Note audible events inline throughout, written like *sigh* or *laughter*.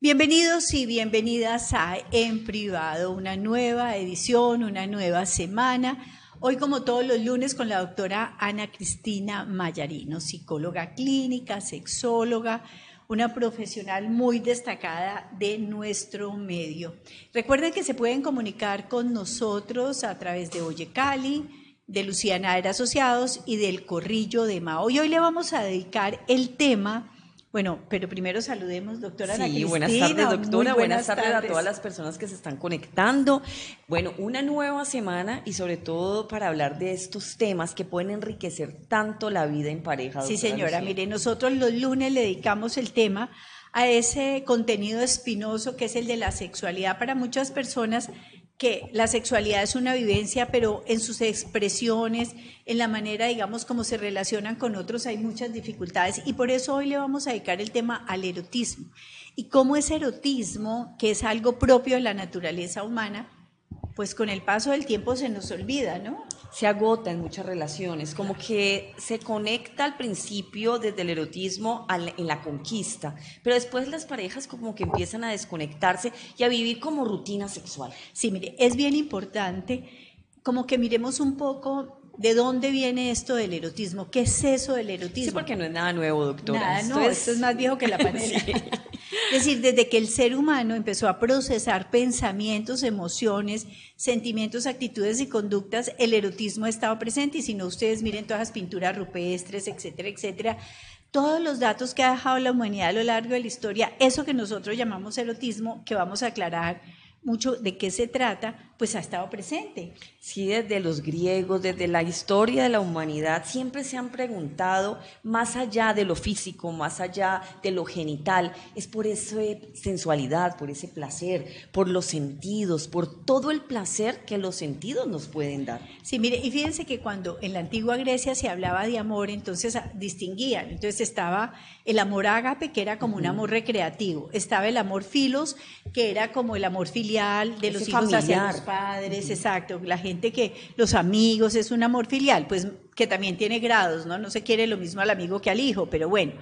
Bienvenidos y bienvenidas a En Privado, una nueva edición, una nueva semana. Hoy, como todos los lunes, con la doctora Ana Cristina Mayarino, psicóloga clínica, sexóloga, una profesional muy destacada de nuestro medio. Recuerden que se pueden comunicar con nosotros a través de Oye Cali, de Luciana Era Asociados y del Corrillo de Mao. Y hoy le vamos a dedicar el tema bueno, pero primero saludemos, doctora sí, Ana Cristina. buenas tardes, doctora. Buenas, tardes, a todas las personas que se están conectando. Bueno, una nueva semana y sobre todo para hablar de estos temas que pueden enriquecer tanto la vida en pareja. Sí, señora. Mire, nosotros los lunes le dedicamos el tema a ese contenido espinoso que es el de la sexualidad. Para muchas personas que la sexualidad es una vivencia, pero en sus expresiones, en la manera, digamos, como se relacionan con otros, hay muchas dificultades. Y por eso hoy le vamos a dedicar el tema al erotismo. Y cómo ese erotismo, que es algo propio de la naturaleza humana, pues con el paso del tiempo se nos olvida, ¿no? Se agota en muchas relaciones, como que se conecta al principio desde el erotismo en la conquista, pero después las parejas como que empiezan a desconectarse y a vivir como rutina sexual. Sí, mire, es bien importante como que miremos un poco ¿De dónde viene esto del erotismo? ¿Qué es eso del erotismo? Sí, porque no es nada nuevo, doctora. Nada, no, esto es más viejo que la *laughs* panela. Es decir, desde que el ser humano empezó a procesar pensamientos, emociones, sentimientos, actitudes y conductas, el erotismo ha estado presente. Y si no, ustedes miren todas las pinturas rupestres, etcétera, etcétera. Todos los datos que ha dejado la humanidad a lo largo de la historia, eso que nosotros llamamos erotismo, que vamos a aclarar mucho de qué se trata, pues ha estado presente. Sí, desde los griegos, desde la historia de la humanidad, siempre se han preguntado, más allá de lo físico, más allá de lo genital, es por esa sensualidad, por ese placer, por los sentidos, por todo el placer que los sentidos nos pueden dar. Sí, mire, y fíjense que cuando en la antigua Grecia se hablaba de amor, entonces ah, distinguían, entonces estaba el amor ágape, que era como un amor recreativo, estaba el amor filos, que era como el amor filial de los hijos hacia los padres, exacto, la gente que, los amigos, es un amor filial, pues que también tiene grados, ¿no? No se quiere lo mismo al amigo que al hijo, pero bueno.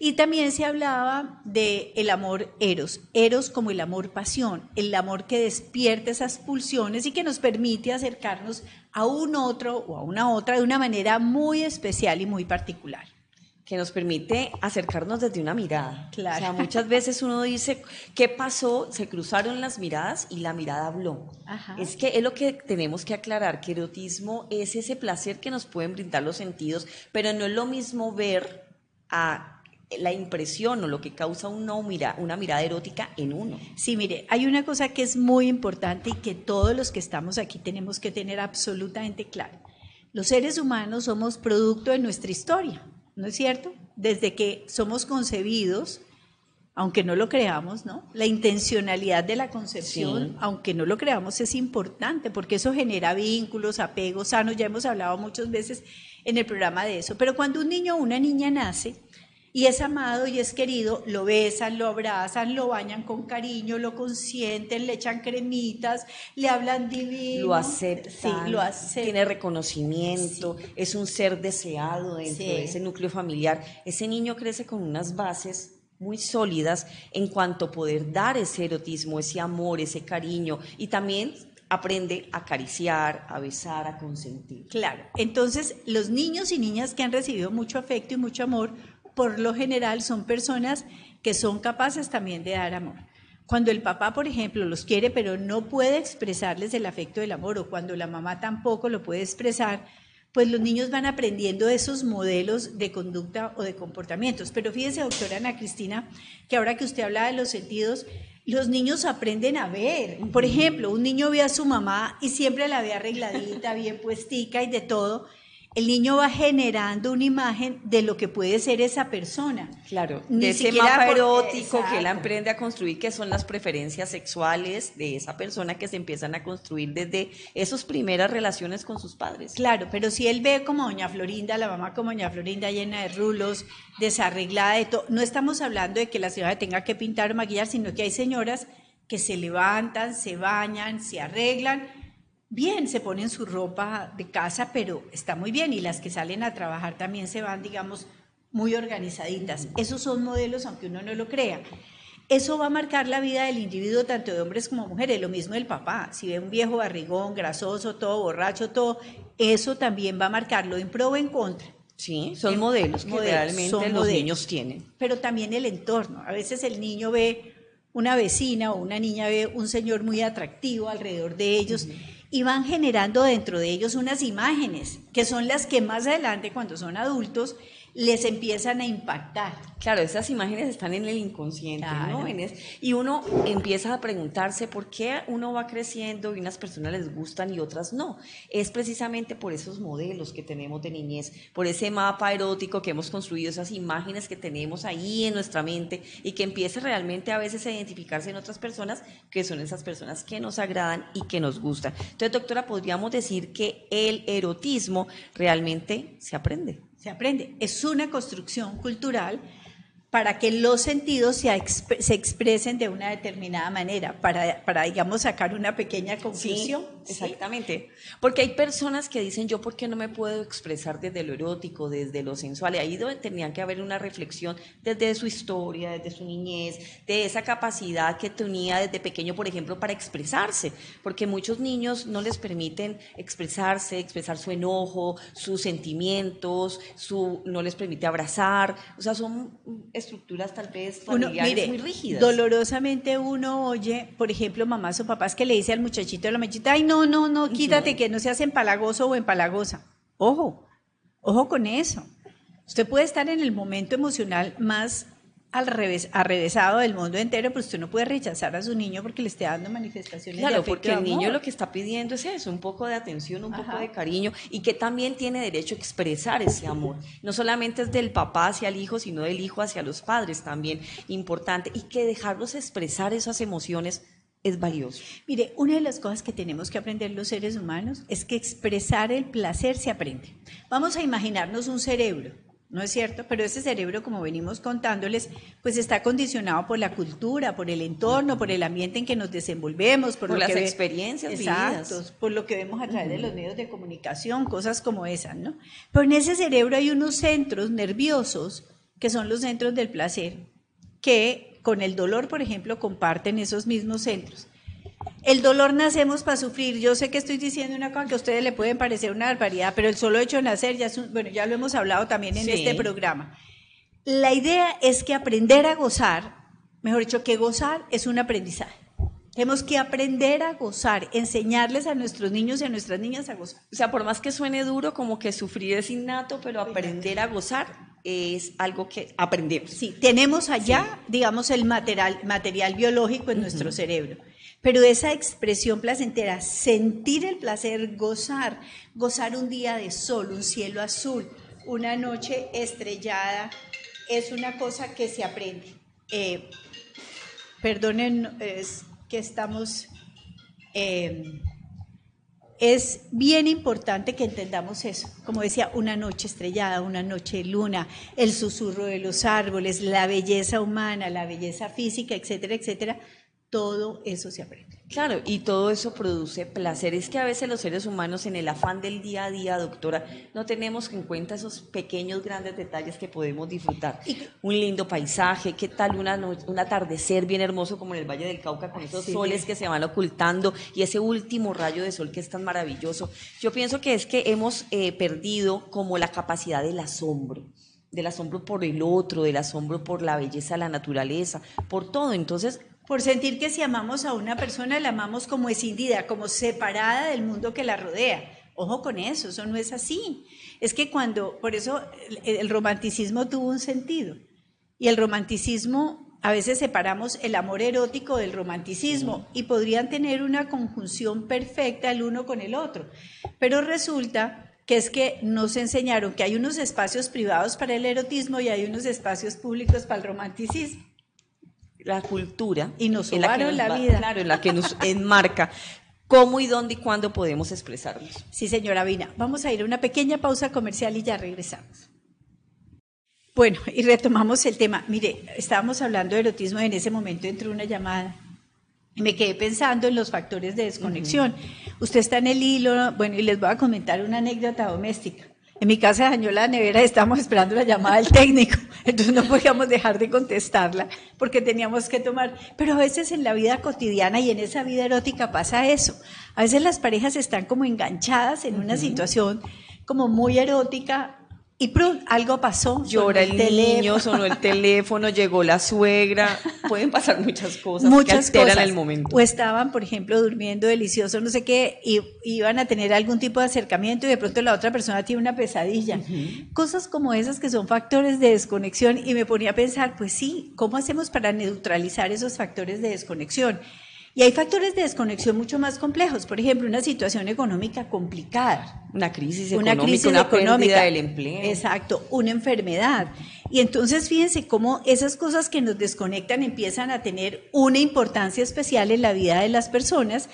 Y también se hablaba de el amor eros, eros como el amor pasión, el amor que despierta esas pulsiones y que nos permite acercarnos a un otro o a una otra de una manera muy especial y muy particular que nos permite acercarnos desde una mirada. Claro. O sea, muchas veces uno dice, ¿qué pasó? Se cruzaron las miradas y la mirada habló. Es que es lo que tenemos que aclarar, que erotismo es ese placer que nos pueden brindar los sentidos, pero no es lo mismo ver a la impresión o lo que causa una, una mirada erótica en uno. Sí, mire, hay una cosa que es muy importante y que todos los que estamos aquí tenemos que tener absolutamente claro. Los seres humanos somos producto de nuestra historia. ¿No es cierto? Desde que somos concebidos, aunque no lo creamos, ¿no? La intencionalidad de la concepción, aunque no lo creamos, es importante porque eso genera vínculos, apegos sanos, ya hemos hablado muchas veces en el programa de eso. Pero cuando un niño o una niña nace, y es amado y es querido, lo besan, lo abrazan, lo bañan con cariño, lo consienten, le echan cremitas, le hablan divino. Lo aceptan, sí, lo tiene reconocimiento, es un ser deseado dentro de ese núcleo familiar. Ese niño crece con unas bases muy sólidas en cuanto a poder dar ese erotismo, ese amor, ese cariño y también aprende a acariciar, a besar, a consentir. Claro, entonces los niños y niñas que han recibido mucho afecto y mucho amor por lo general son personas que son capaces también de dar amor. Cuando el papá, por ejemplo, los quiere, pero no puede expresarles el afecto del amor, o cuando la mamá tampoco lo puede expresar, pues los niños van aprendiendo esos modelos de conducta o de comportamientos. Pero fíjese, doctora Ana Cristina, que ahora que usted habla de los sentidos, los niños aprenden a ver. Por ejemplo, un niño ve a su mamá y siempre la ve arregladita, bien puestica y de todo, el niño va generando una imagen de lo que puede ser esa persona. Claro, de ese mapa erótico que él aprende a construir, que son las preferencias sexuales de esa persona que se empiezan a construir desde esas primeras relaciones con sus padres. Claro, pero si él ve como doña Florinda, la mamá como doña Florinda llena de rulos, desarreglada de todo, no estamos hablando de que la señora tenga que pintar o maquillar, sino que hay señoras que se levantan, se bañan, se arreglan bien, se ponen su ropa de casa, pero está muy bien. Y las que salen a trabajar también se van, digamos, muy organizaditas. Esos son modelos, aunque uno no lo crea. Eso va a marcar la vida del individuo, tanto de hombres como mujeres. Lo mismo el papá. Si ve un viejo barrigón, grasoso, todo borracho, todo, eso también va a marcarlo en pro o en contra. Sí, son modelos que realmente los niños tienen. Pero también el entorno. A veces el niño ve una vecina o una niña ve un señor muy atractivo alrededor de ellos y van generando dentro de ellos unas imágenes que son las que más adelante, cuando son adultos, les empiezan a impactar. Claro, esas imágenes están en el inconsciente, ¿no? y uno empieza a preguntarse por qué uno va creciendo y unas personas les gustan y otras no. Es precisamente por esos modelos que tenemos de niñez, por ese mapa erótico que hemos construido, esas imágenes que tenemos ahí en nuestra mente y que empieza realmente a veces a identificarse en otras personas que son esas personas que nos agradan y que nos gustan. Entonces, doctora, podríamos decir que el erotismo realmente se aprende se aprende. Es una construcción cultural para que los sentidos se, expresen de una determinada manera, para, para digamos, sacar una pequeña conclusión. exactamente. Porque hay personas que dicen, yo, ¿por qué no me puedo expresar desde lo erótico, desde lo sensual? Y ahí tenían que haber una reflexión desde su historia, desde su niñez, de esa capacidad que tenía desde pequeño, por ejemplo, para expresarse. Porque muchos niños no les permiten expresarse, expresar su enojo, sus sentimientos, su, no les permite abrazar. O sea, son estructuras tal vez familiares muy rígidas. Dolorosamente uno oye, por ejemplo, mamás o papás que le dice al muchachito o la muchachita, ay, no, no, no, quítate, que no seas empalagoso o empalagosa. Ojo, ojo con eso. Usted puede estar en el momento emocional más al revés, arrevesado del mundo entero, pues usted no puede rechazar a su niño porque le esté dando manifestaciones claro, de porque el niño lo que está pidiendo es eso, un poco de atención, un poco de cariño y que también tiene derecho a expresar ese amor. No solamente es del papá hacia el hijo, sino del hijo hacia los padres también, importante. Y que dejarlos expresar esas emociones es valioso. Mire, una de las cosas que tenemos que aprender los seres humanos es que expresar el placer se aprende. Vamos a imaginarnos un cerebro ¿no es cierto? Pero ese cerebro, como venimos contándoles, pues está condicionado por la cultura, por el entorno, por el ambiente en que nos desenvolvemos, por, las experiencias vividas. por lo que vemos a través de los medios de comunicación, cosas como esas, ¿no? Pero en ese cerebro hay unos centros nerviosos que son los centros del placer, que con el dolor, por ejemplo, comparten esos mismos centros. El dolor nacemos para sufrir. Yo sé que estoy diciendo una cosa que a ustedes le pueden parecer una barbaridad, pero el solo hecho de nacer, ya bueno, ya lo hemos hablado también en este programa. La idea es que aprender a gozar, mejor dicho, que gozar es un aprendizaje. Tenemos que aprender a gozar, enseñarles a nuestros niños y a nuestras niñas a gozar. O sea, por más que suene duro, como que sufrir es innato, pero aprender a gozar es algo que aprendemos. Sí, tenemos allá, digamos, el material, material biológico en nuestro cerebro. Pero esa expresión placentera, sentir el placer, gozar, gozar un día de sol, un cielo azul, una noche estrellada, es una cosa que se aprende. Eh, perdonen, que estamos... Eh, es bien importante que entendamos eso. Como decía, una noche estrellada, una noche luna, el susurro de los árboles, la belleza humana, la belleza física, etcétera, etcétera, todo eso se aprende. Claro, y todo eso produce placer. Es que a veces los seres humanos en el afán del día a día, doctora, no tenemos en cuenta esos pequeños, grandes detalles que podemos disfrutar. Un lindo paisaje, qué tal una un atardecer bien hermoso como en el Valle del Cauca con esos soles que se van ocultando y ese último rayo de sol que es tan maravilloso. Yo pienso que es que hemos eh, perdido como la capacidad del asombro del asombro por el otro, del asombro por la belleza de la naturaleza, por todo. Entonces, por sentir que si amamos a una persona, la amamos como escindida, como separada del mundo que la rodea. Ojo con eso, eso no es así. Es que cuando, por eso el, romanticismo tuvo un sentido. Y el romanticismo, a veces separamos el amor erótico del romanticismo y podrían tener una conjunción perfecta el uno con el otro. Pero resulta que es que nos enseñaron que hay unos espacios privados para el erotismo y hay unos espacios públicos para el romanticismo la cultura y nos la, vida. Claro, en la que nos enmarca cómo y dónde y cuándo podemos expresarnos. Sí, señora Vina. Vamos a ir a una pequeña pausa comercial y ya regresamos. Bueno, y retomamos el tema. Mire, estábamos hablando de erotismo y en ese momento entró una llamada. Y me quedé pensando en los factores de desconexión. Usted está en el hilo, bueno, y les voy a comentar una anécdota doméstica. En mi casa dañó la nevera y *laughs* estábamos esperando la llamada del técnico, entonces no podíamos dejar de contestarla porque teníamos que tomar. Pero a veces en la vida cotidiana y en esa vida erótica pasa eso. A veces las parejas están como enganchadas en una situación como muy erótica y algo pasó. Llora el, niño, sonó el *laughs* teléfono, llegó la suegra. Pueden pasar muchas cosas muchas que alteran el momento. O estaban, por ejemplo, durmiendo delicioso, no sé qué, y iban a tener algún tipo de acercamiento y de pronto la otra persona tiene una pesadilla. Cosas como esas que son factores de desconexión y me ponía a pensar, pues sí, ¿cómo hacemos para neutralizar esos factores de desconexión? Y hay factores de desconexión mucho más complejos, por ejemplo, una situación económica complicada. Una crisis económica, una, crisis una pérdida del empleo. Exacto, una enfermedad. Y entonces fíjense cómo esas cosas que nos desconectan empiezan a tener una importancia especial en la vida de las personas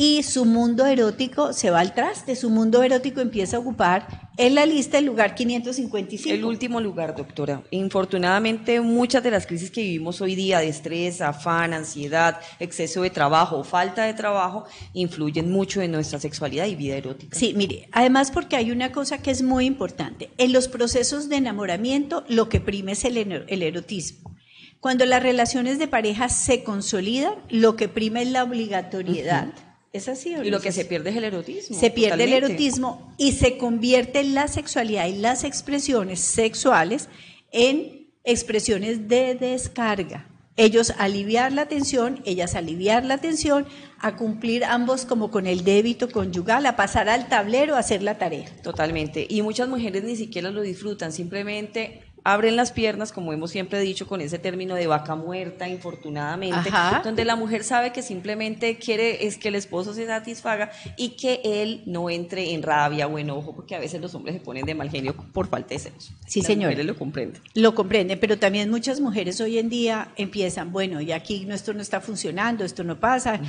y su mundo erótico se va al traste, su mundo erótico empieza a ocupar en la lista el lugar 555. El último lugar, doctora. Infortunadamente, muchas de las crisis que vivimos hoy día de estrés, afán, ansiedad, exceso de trabajo, falta de trabajo, influyen mucho en nuestra sexualidad y vida erótica. Sí, mire, además porque hay una cosa que es muy importante. En los procesos de enamoramiento, lo que prime es el, el erotismo. Cuando las relaciones de pareja se consolidan, lo que prime es la obligatoriedad. ¿Es así Y lo que se pierde es el erotismo. Se pierde el erotismo y se convierte la sexualidad y las expresiones sexuales en expresiones de descarga. Ellos aliviar la tensión, ellas aliviar la tensión, a cumplir ambos como con el débito conyugal, a pasar al tablero a hacer la tarea. Totalmente. Y muchas mujeres ni siquiera lo disfrutan, simplemente abren las piernas, como hemos siempre dicho, con ese término de vaca muerta, infortunadamente, donde la mujer sabe que simplemente quiere es que el esposo se satisfaga y que él no entre en rabia o enojo, porque a veces los hombres se ponen de mal genio por falta de sexo. Sí, señor. Mujeres lo comprenden. Lo comprenden, pero también muchas mujeres hoy en día empiezan, bueno, y aquí esto no está funcionando, esto no pasa,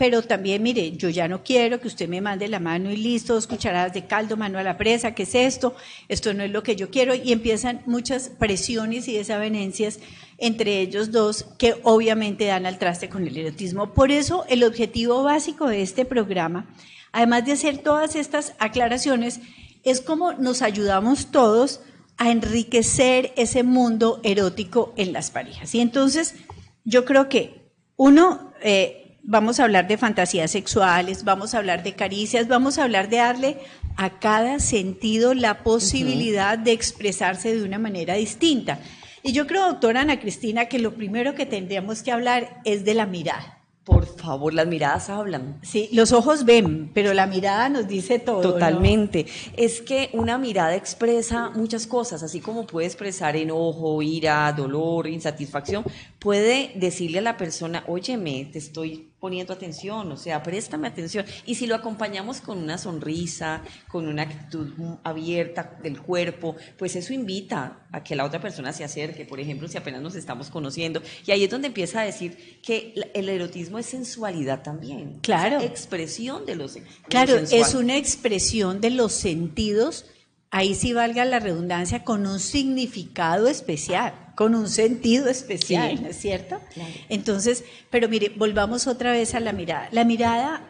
pero también, mire, yo ya no quiero que usted me mande la mano y listo, dos cucharadas de caldo, mano a la presa, ¿qué es esto? Esto no es lo que yo quiero. Y empiezan muchas presiones y desavenencias entre ellos dos que obviamente dan al traste con el erotismo. Por eso el objetivo básico de este programa, además de hacer todas estas aclaraciones, es cómo nos ayudamos todos a enriquecer ese mundo erótico en las parejas. Y entonces, yo creo que uno... Eh, vamos a hablar de fantasías sexuales, vamos a hablar de caricias, vamos a hablar de darle a cada sentido la posibilidad de expresarse de una manera distinta. Y yo creo, doctora Ana Cristina, que lo primero que tendríamos que hablar es de la mirada. Por favor, las miradas hablan. Sí, los ojos ven, pero la mirada nos dice todo. Totalmente. Es que una mirada expresa muchas cosas, así como puede expresar enojo, ira, dolor, insatisfacción, puede decirle a la persona, óyeme, te estoy poniendo atención, o sea, préstame atención. Y si lo acompañamos con una sonrisa, con una actitud abierta del cuerpo, pues eso invita a que la otra persona se acerque, por ejemplo, si apenas nos estamos conociendo. Y ahí es donde empieza a decir que el erotismo es sensualidad también. Claro. expresión de los. Claro, es una expresión de los sentidos, ahí sí valga la redundancia, con un significado especial con un sentido especial, ¿no es cierto? Entonces, pero mire, volvamos otra vez a la mirada. La mirada,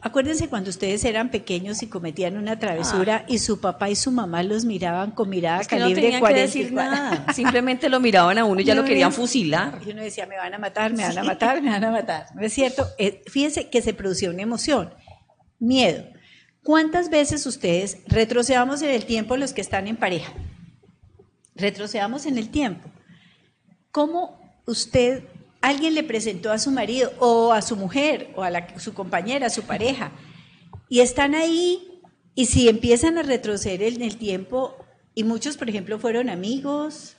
acuérdense cuando ustedes eran pequeños y cometían una travesura ah. y su papá y su mamá los miraban con mirada calibre no Que decir nada. Simplemente lo miraban a uno y ya *laughs* lo querían fusilar. Y uno decía, me van a matar, me van a matar, me van a matar. ¿No es cierto? Eh, fíjense que se producía una emoción, miedo. ¿Cuántas veces ustedes retrocedamos en el tiempo los que están en pareja? Retrocedamos en el tiempo. ¿Cómo usted, alguien le presentó a su marido o a su mujer o a su compañera, a su pareja, y están ahí y si empiezan a retroceder en el tiempo, y muchos, por ejemplo, fueron amigos,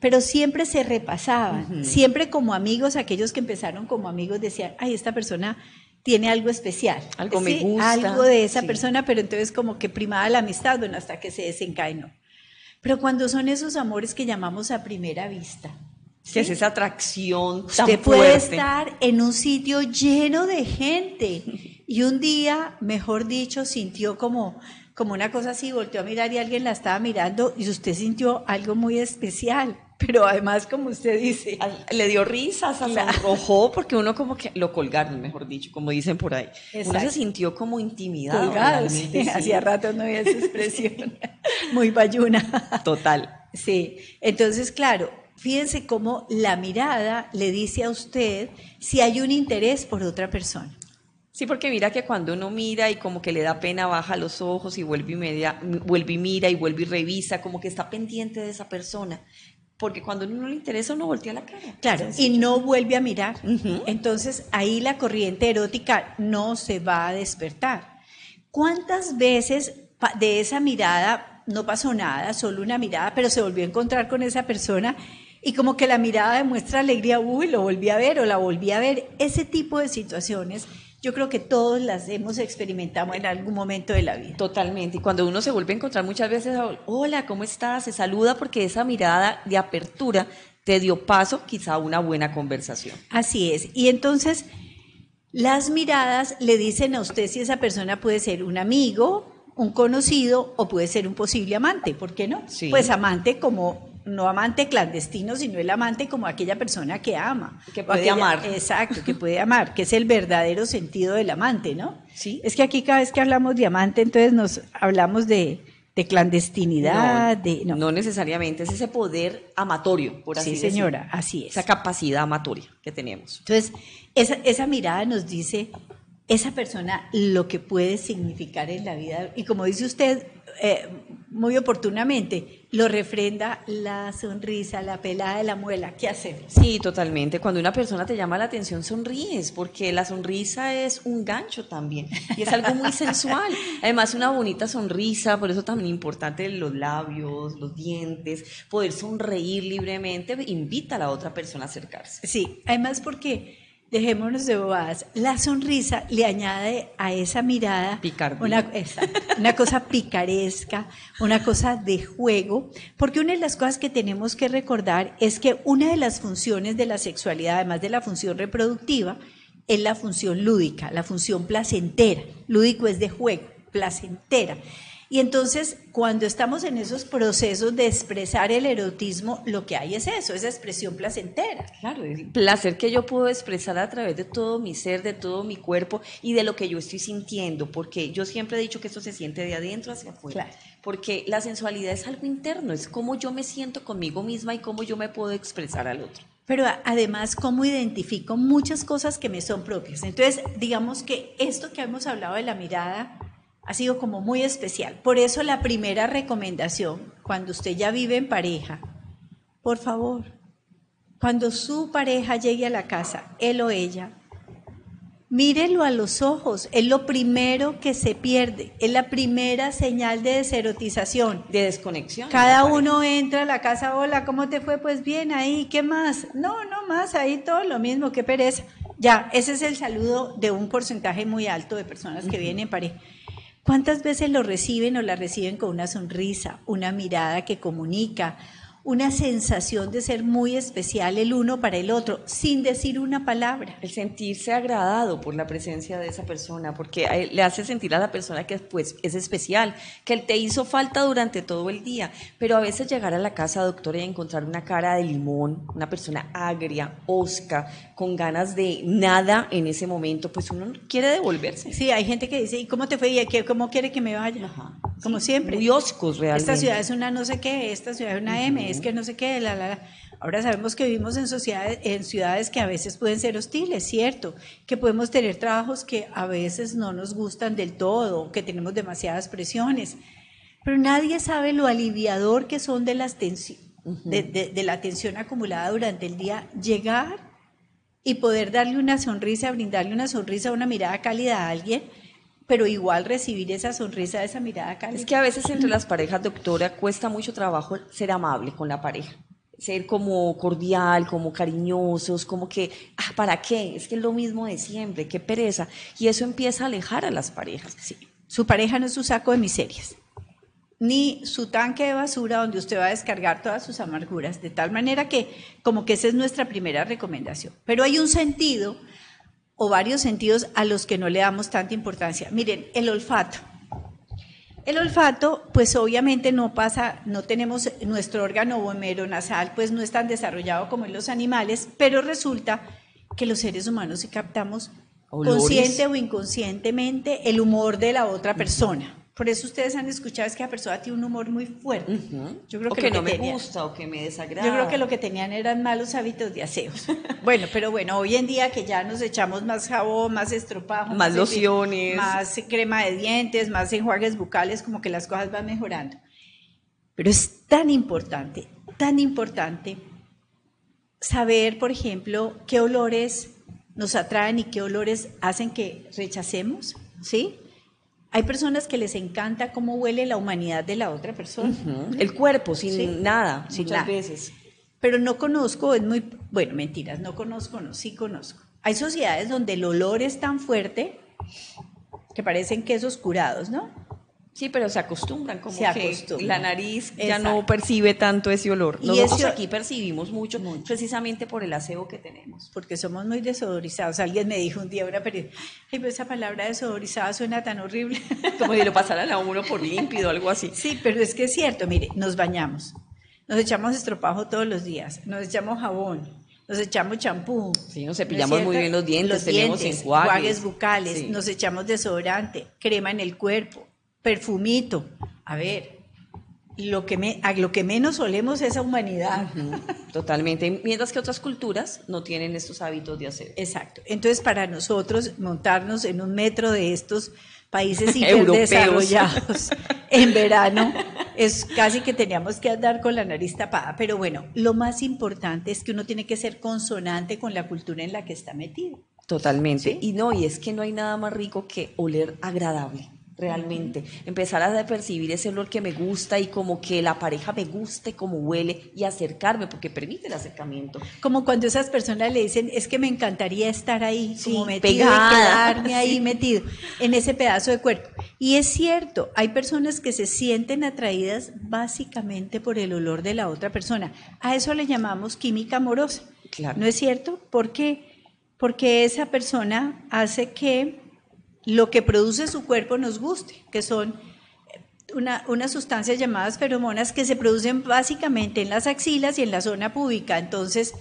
pero siempre se repasaban, siempre como amigos, aquellos que empezaron como amigos decían, ay, esta persona tiene algo especial. Algo me gusta. Algo de esa persona, pero entonces como que primaba la amistad, bueno, hasta que se desencadenó. Pero cuando son esos amores que llamamos a primera vista. Que es esa atracción tan Usted puede estar en un sitio lleno de gente y un día, mejor dicho, sintió como, como una cosa así, volteó a mirar y alguien la estaba mirando y usted sintió algo muy especial. Pero además, como usted dice... Le dio risas, se sonrojó, porque uno como que lo colgaron, mejor dicho, como dicen por ahí. Uno se sintió como intimidado. Colgado, hacía rato no había esa expresión. *laughs* Muy bayuna. Total. Sí, entonces, claro, fíjense cómo la mirada le dice a usted si hay un interés por otra persona. Sí, porque mira que cuando uno mira y como que le da pena, baja los ojos y vuelve y, media, vuelve y mira y vuelve y revisa, como que está pendiente de esa persona. Porque cuando uno no le interesa, uno voltea la cara. Claro, y no vuelve a mirar. Entonces ahí la corriente erótica no se va a despertar. ¿Cuántas veces de esa mirada no pasó nada, solo una mirada, pero se volvió a encontrar con esa persona y como que la mirada demuestra alegría, uy, lo volví a ver o la volví a ver? Ese tipo de situaciones yo creo que todos las hemos experimentado en algún momento de la vida. Totalmente. Y cuando uno se vuelve a encontrar muchas veces, hola, ¿cómo estás? Se saluda porque esa mirada de apertura te dio paso quizá a una buena conversación. Así es. Y entonces, las miradas le dicen a usted si esa persona puede ser un amigo, un conocido o puede ser un posible amante. ¿Por qué no? Pues amante como no amante clandestino, sino el amante como aquella persona que ama. Que puede amar. Exacto, que puede amar, que es el verdadero sentido del amante, ¿no? Sí. Es que aquí cada vez que hablamos de amante, entonces nos hablamos de, clandestinidad, no, de... No. necesariamente, es ese poder amatorio, por así decirlo. Sí, señora, así es. Esa capacidad amatoria que tenemos. Entonces, esa, esa mirada nos dice esa persona lo que puede significar en la vida. Y como dice usted, eh, muy oportunamente, lo refrenda la sonrisa, la pelada de la muela. ¿Qué hacemos? Sí, totalmente. Cuando una persona te llama la atención, sonríes, porque la sonrisa es un gancho también. Y es algo muy sensual. Además, una bonita sonrisa, por eso también importante los labios, los dientes, poder sonreír libremente, invita a la otra persona a acercarse. Sí, además porque dejémonos de bobadas, la sonrisa le añade a esa mirada una, una, cosa picaresca, una cosa de juego, porque una de las cosas que tenemos que recordar es que una de las funciones de la sexualidad, además de la función reproductiva, es la función lúdica, la función placentera. Lúdico es de juego, placentera. Y entonces, cuando estamos en esos procesos de expresar el erotismo, lo que hay es eso, esa expresión placentera. Claro, el placer que yo puedo expresar a través de todo mi ser, de todo mi cuerpo y de lo que yo estoy sintiendo, porque yo siempre he dicho que esto se siente de adentro hacia afuera. Porque la sensualidad es algo interno, es cómo yo me siento conmigo misma y cómo yo me puedo expresar al otro. Pero además, cómo identifico muchas cosas que me son propias. Entonces, digamos que esto que hemos hablado de la mirada, ha sido como muy especial. Por eso la primera recomendación, cuando usted ya vive en pareja, por favor, cuando su pareja llegue a la casa, él o ella, mírelo a los ojos, es lo primero que se pierde, es la primera señal de deserotización. De desconexión. Cada uno entra a la casa, hola, ¿cómo te fue? Pues bien, ahí, ¿qué más? No, no más, ahí todo lo mismo, qué pereza. Ya, ese es el saludo de un porcentaje muy alto de personas que vienen en pareja. ¿Cuántas veces lo reciben o la reciben con una sonrisa, una mirada que comunica, una sensación de ser muy especial el uno para el otro, sin decir una palabra. El sentirse agradado por la presencia de esa persona, porque le hace sentir a la persona que pues, es especial, que él te hizo falta durante todo el día, pero a veces llegar a la casa, doctora, y encontrar una cara de limón, una persona agria, osca, con ganas de nada en ese momento, pues uno quiere devolverse. Sí, hay gente que dice, ¿y cómo te fue? ¿Y cómo quiere que me vaya? Como siempre. Muy oscos realmente. Esta ciudad es una no sé qué, esta ciudad es una M, es que no sé qué, la, la, la. Ahora sabemos que vivimos en, sociedades, en ciudades que a veces pueden ser hostiles, ¿cierto? Que podemos tener trabajos que a veces no nos gustan del todo, que tenemos demasiadas presiones. Pero nadie sabe lo aliviador que son de, las de, la tensión acumulada durante el día. Llegar y poder darle una sonrisa, brindarle una sonrisa, una mirada cálida a alguien pero igual recibir esa sonrisa, esa mirada cálida. Es que a veces entre las parejas, doctora, cuesta mucho trabajo ser amable con la pareja. Ser como cordial, como cariñosos, como que, ah, ¿para qué? Es que es lo mismo de siempre, qué pereza. Y eso empieza a alejar a las parejas. Sí. Su pareja no es su saco de miserias, ni su tanque de basura donde usted va a descargar todas sus amarguras, de tal manera que como que esa es nuestra primera recomendación. Pero hay un sentido o varios sentidos a los que no le damos tanta importancia. Miren, el olfato. El olfato, pues obviamente no pasa, no tenemos nuestro órgano nasal, pues no es tan desarrollado como en los animales, pero resulta que los seres humanos sí captamos consciente o inconscientemente el humor de la otra persona. Por eso ustedes han escuchado es que la persona tiene un humor muy fuerte. Yo creo o que, no me gusta o que me desagrada. Yo creo que lo que tenían eran malos hábitos de aseos. *laughs* bueno, pero bueno, hoy en día que ya nos echamos más jabón, más estropajo, más, lociones, más crema de dientes, más enjuagues bucales, como que las cosas van mejorando. Pero es tan importante, tan importante saber, por ejemplo, qué olores nos atraen y qué olores hacen que rechacemos, ¿sí? Hay personas que les encanta cómo huele la humanidad de la otra persona. El cuerpo, sin nada, sin muchas veces. Pero no conozco, es muy, bueno, mentiras, no conozco, no, sí conozco. Hay sociedades donde el olor es tan fuerte que parecen quesos curados, ¿no? Sí, pero se acostumbran, como que la nariz ya no percibe tanto ese olor. Nosotros aquí percibimos mucho, precisamente por el aseo que tenemos. Porque somos muy desodorizados. Alguien me dijo un día, una periodista, ay, pero esa palabra desodorizada suena tan horrible. *laughs* Como si lo pasaran a uno por límpido, algo así. Sí, pero es que es cierto, mire, nos bañamos, nos echamos estropajo todos los días, nos echamos jabón, nos echamos champú. Sí, nos cepillamos muy bien los dientes, los tenemos enjuagues. bucales, nos echamos desodorante, crema en el cuerpo perfumito. A ver, lo que, me, a lo que menos solemos es a humanidad. Totalmente. Mientras que otras culturas no tienen estos hábitos de hacer. Exacto. Entonces, para nosotros, montarnos en un metro de estos países *laughs* desarrollados en verano, es casi que teníamos que andar con la nariz tapada. Pero bueno, lo más importante es que uno tiene que ser consonante con la cultura en la que está metido. Totalmente. Y no, y es que no hay nada más rico que oler agradable realmente. Empezar a percibir ese olor que me gusta y como que la pareja me guste como huele y acercarme, porque permite el acercamiento. Como cuando esas personas le dicen, es que me encantaría estar ahí, como metido, quedarme ahí *laughs* metido, en ese pedazo de cuerpo. Y es cierto, hay personas que se sienten atraídas básicamente por el olor de la otra persona. A eso le llamamos química amorosa. Claro. ¿No es cierto? ¿Por qué? Porque esa persona hace que lo que produce su cuerpo nos guste, que son una, unas sustancias llamadas feromonas que se producen básicamente en las axilas y en la zona púbica. Entonces,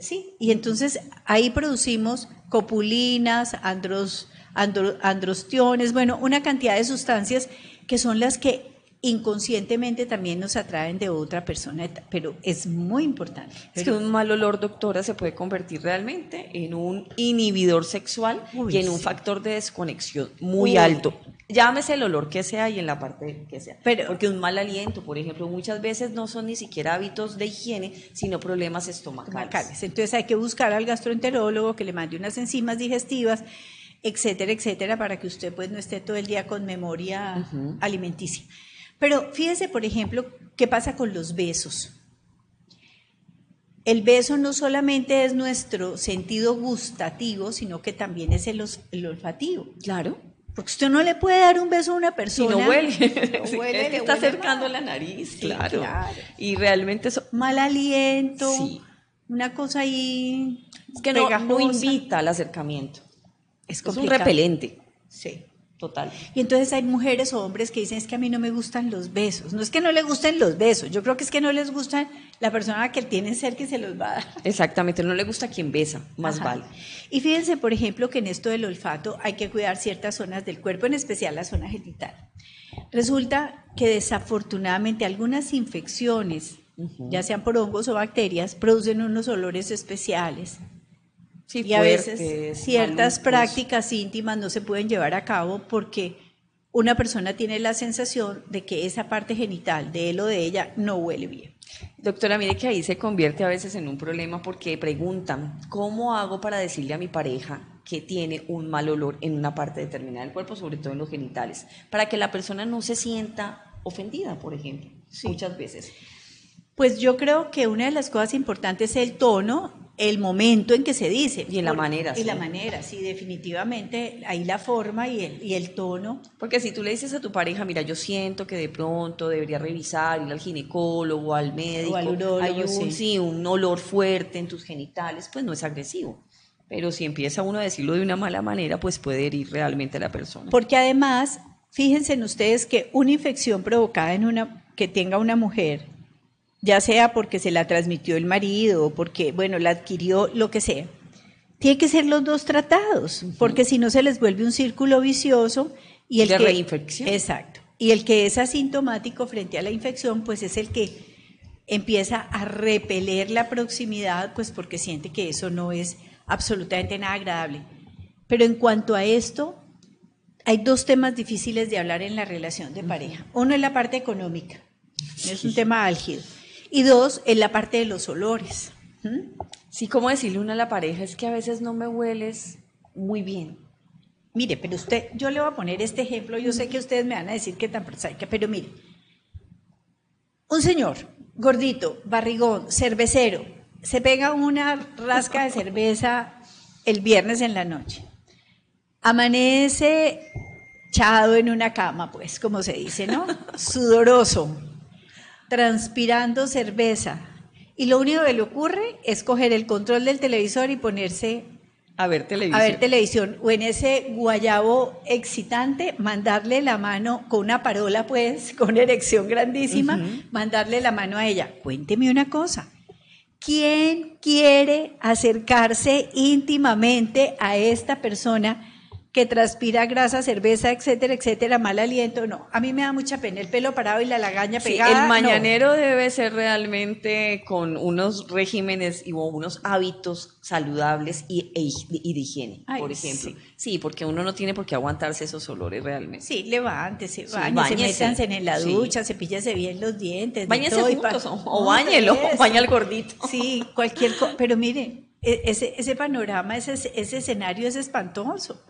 sí, y entonces ahí producimos copulinas, andros, androstiones, bueno, una cantidad de sustancias que son las que inconscientemente también nos atraen de otra persona, pero es muy importante. Es que un mal olor, doctora, se puede convertir realmente en un inhibidor sexual y en un factor de desconexión muy alto. Llámese el olor que sea y en la parte que sea. Pero, Porque un mal aliento, por ejemplo, muchas veces no son ni siquiera hábitos de higiene, sino problemas estomacales. Entonces hay que buscar al gastroenterólogo que le mande unas enzimas digestivas etcétera, etcétera, para que usted pues no esté todo el día con memoria alimenticia. Pero fíjese, por ejemplo, qué pasa con los besos. El beso no solamente es nuestro sentido gustativo, sino que también es el, olfativo. Claro. Porque usted no le puede dar un beso a una persona. Si no huele. *laughs* No huele está acercando la nariz, claro. Y realmente eso. Mal aliento. Sí. Una cosa ahí. Es que no, no, invita al acercamiento. Es, es un repelente. Sí. Total. Y entonces hay mujeres o hombres que dicen es que a mí no me gustan los besos. No es que no les gusten los besos, yo creo que es que no les gusta la persona que tienen cerca y se los va a dar. Exactamente, no le gusta quien besa, más vale. Y fíjense, por ejemplo, que en esto del olfato hay que cuidar ciertas zonas del cuerpo, en especial la zona genital. Resulta que desafortunadamente algunas infecciones, ya sean por hongos o bacterias, producen unos olores especiales y a veces ciertas prácticas íntimas no se pueden llevar a cabo porque una persona tiene la sensación de que esa parte genital de él o de ella no huele bien. Doctora, mire que ahí se convierte a veces en un problema porque preguntan, ¿cómo hago para decirle a mi pareja que tiene un mal olor en una parte determinada del cuerpo, sobre todo en los genitales? Para que la persona no se sienta ofendida, por ejemplo, muchas veces. Pues yo creo que una de las cosas importantes es el tono el momento en que se dice. Y en la manera. Y la manera, sí, definitivamente. Ahí la forma y el, y el tono. Porque si tú le dices a tu pareja, mira, yo siento que de pronto debería revisar, ir al ginecólogo, al médico, al urólogo, hay un, sí. un olor fuerte en tus genitales, pues no es agresivo. Pero si empieza uno a decirlo de una mala manera, pues puede herir realmente a la persona. Porque además fíjense en ustedes que una infección provocada en una que tenga una mujer, ya sea porque se la transmitió el marido o porque, bueno, la adquirió, lo que sea, tiene que ser los dos tratados, porque si no se les vuelve un círculo vicioso y el de que, reinfección. Exacto. Y el que es asintomático frente a la infección, pues es el que empieza a repeler la proximidad, pues porque siente que eso no es absolutamente nada agradable. Pero en cuanto a esto, hay dos temas difíciles de hablar en la relación de pareja. Uno es la parte económica, es un tema álgido. Y dos, es la parte de los olores. Sí, como decirle uno a la pareja es que a veces no me hueles muy bien. Mire, pero usted, yo le voy a poner este ejemplo, yo sé que ustedes me van a decir que tan prosaica, pero mire, un señor gordito, barrigón, cervecero, se pega una rasca de cerveza el viernes en la noche. Amanece echado en una cama, pues, como se dice, ¿no? Sudoroso, transpirando cerveza. Y lo único que le ocurre es coger el control del televisor y ponerse a ver televisión. A ver televisión. O en ese guayabo excitante, mandarle la mano con una parola, pues, *laughs* con erección grandísima, mandarle la mano a ella. Cuénteme una cosa. ¿Quién quiere acercarse íntimamente a esta persona que transpira grasa, cerveza, etcétera, etcétera, mal aliento, no. A mí me da mucha pena el pelo parado y la lagaña pegada. el mañanero debe ser realmente con unos regímenes y unos hábitos saludables y, e de higiene, por ejemplo. Sí. porque uno no tiene por qué aguantarse esos olores realmente. Sí, levántese, sí, métanse en la ducha, cepíllese bien los dientes. Báñese juntos, o, o bañelo, o *laughs* baña al gordito. Sí, cualquier cosa. Pero mire, e, ese, ese panorama, ese, ese escenario es espantoso.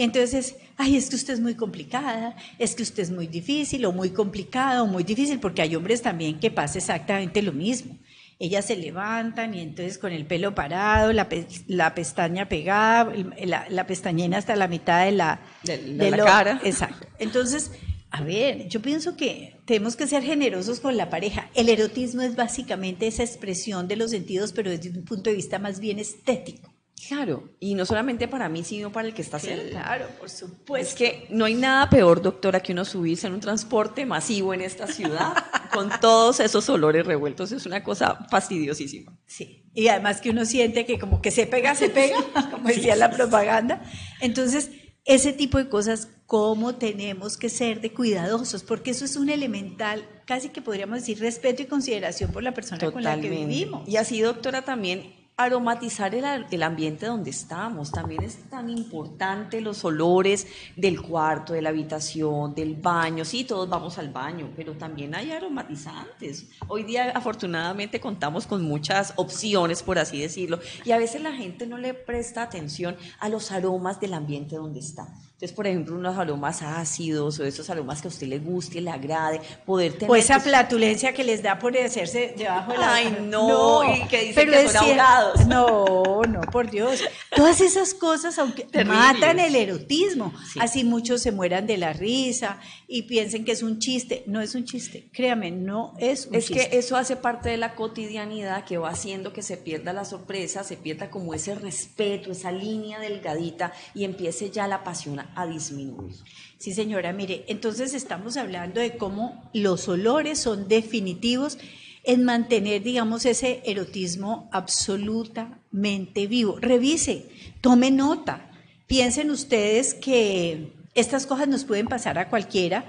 Y entonces, ay, es que usted es muy complicada, es que usted es muy difícil o muy complicado o muy difícil, porque hay hombres también que pasa exactamente lo mismo. Ellas se levantan y entonces con el pelo parado, la, la pestaña pegada, la, la, pestañina hasta la mitad de la, de, la cara. Exacto. Entonces, a ver, yo pienso que tenemos que ser generosos con la pareja. El erotismo es básicamente esa expresión de los sentidos, pero desde un punto de vista más bien estético. Claro, y no solamente para mí, sino para el que está cerca. Claro, por supuesto. Es que no hay nada peor, doctora, que uno subirse en un transporte masivo en esta ciudad *laughs* con todos esos olores revueltos. Es una cosa fastidiosísima. Sí, y además que uno siente que como que se pega, se pega, *laughs* como decía la propaganda. Entonces, ese tipo de cosas, ¿cómo tenemos que ser de cuidadosos? Porque eso es un elemental, casi que podríamos decir, respeto y consideración por la persona con la que vivimos. Y así, doctora, también aromatizar el, ambiente donde estamos. También es tan importante los olores del cuarto, de la habitación, del baño. Sí, todos vamos al baño, pero también hay aromatizantes. Hoy día afortunadamente contamos con muchas opciones, por así decirlo, y a veces la gente no le presta atención a los aromas del ambiente donde está. Entonces, por ejemplo, unos aromas ácidos o esos aromas que a usted le guste, le agrade, poder tener... O esa flatulencia que les da por hacerse debajo de la... Ay, no, y que dicen que son ahogados. *laughs* No, no, por Dios. Todas esas cosas, aunque matan el erotismo. Así muchos se mueran de la risa y piensen que es un chiste. No es un chiste, créame, no es un chiste. Es que eso hace parte de la cotidianidad que va haciendo que se pierda la sorpresa, se pierda como ese respeto, esa línea delgadita y empiece ya la pasión a disminuir. Sí, señora, mire, entonces estamos hablando de cómo los olores son definitivos en mantener, digamos, ese erotismo absolutamente vivo. Revise, tome nota, piensen ustedes que estas cosas nos pueden pasar a cualquiera,